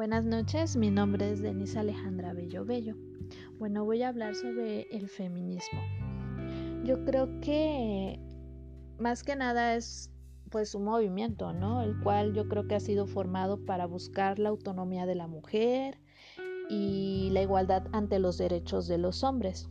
Buenas noches, mi nombre es Denise Alejandra Bello Bello. Bueno, voy a hablar sobre el feminismo. Yo creo que más que nada es pues un movimiento, ¿no? El cual yo creo que ha sido formado para buscar la autonomía de la mujer y la igualdad ante los derechos de los hombres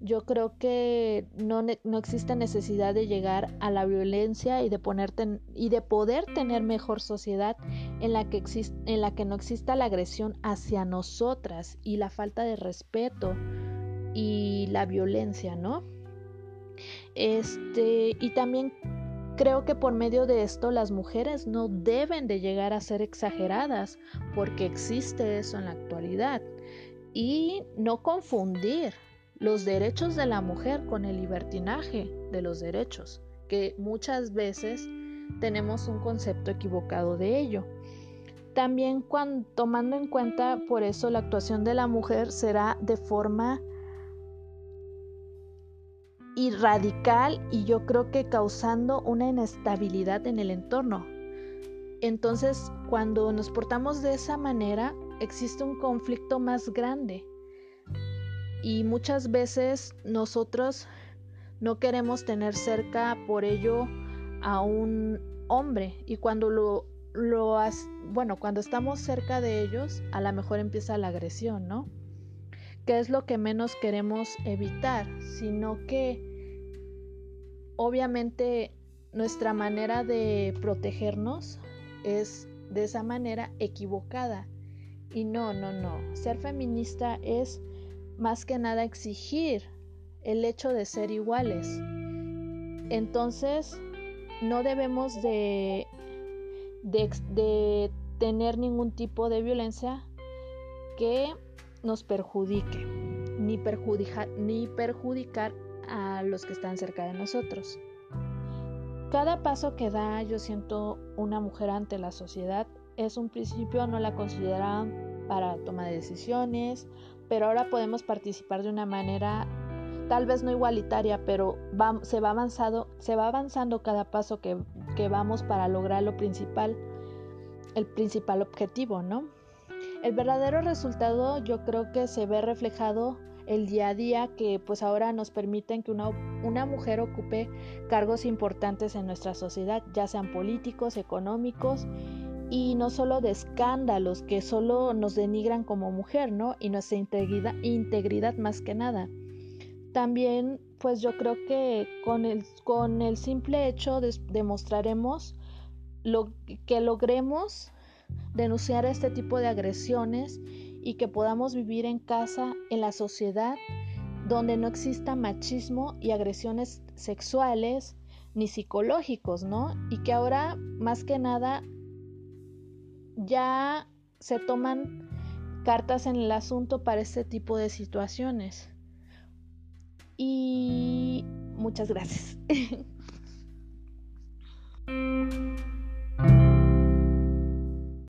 yo creo que no, no, existe necesidad de llegar a la violencia y de, ponerte, y de poder tener mejor sociedad en la, que en la que no exista la agresión hacia nosotras y la falta de respeto y la violencia, ¿no? Este, y también creo que por medio de esto las mujeres no deben de llegar a ser exageradas porque existe eso en la actualidad y no confundir los derechos de la mujer con el libertinaje de los derechos, que muchas veces tenemos un concepto equivocado de ello. También tomando en cuenta por eso la actuación de la mujer será de forma irradical y yo creo que causando una inestabilidad en el entorno. Entonces, cuando nos portamos de esa manera, existe un conflicto más grande y muchas veces nosotros no queremos tener cerca por ello a un hombre y cuando lo, lo bueno, cuando estamos cerca de ellos, a lo mejor empieza la agresión, ¿no? Que es lo que menos queremos evitar, sino que obviamente nuestra manera de protegernos es de esa manera equivocada. Y no, no, no. Ser feminista es más que nada exigir el hecho de ser iguales. Entonces, no debemos de, de, tener ningún tipo de violencia que nos perjudique, ni, perjudicar, ni perjudicar a los que están cerca de nosotros. Cada paso que da, yo siento, una mujer ante la sociedad es un principio, no la consideran para toma de decisiones pero ahora podemos participar de una manera tal vez no igualitaria, pero se, va avanzado, se va avanzando cada paso que, que vamos para lograr lo principal, el principal objetivo, ¿no? El verdadero resultado yo creo que se ve reflejado el día a día que pues ahora nos permiten que una, una, mujer ocupe cargos importantes en nuestra sociedad, ya sean políticos, económicos y no solo de escándalos que solo nos denigran como mujer, ¿no? Y nuestra integridad, integridad más que nada. También, pues yo creo que con el, con el simple hecho demostraremos lo, que logremos denunciar este tipo de agresiones y que podamos vivir en casa, en la sociedad, donde no exista machismo y agresiones sexuales ni psicológicos, ¿no? Y que ahora, más que nada, ya se toman cartas en el asunto para este tipo de situaciones. Y muchas gracias.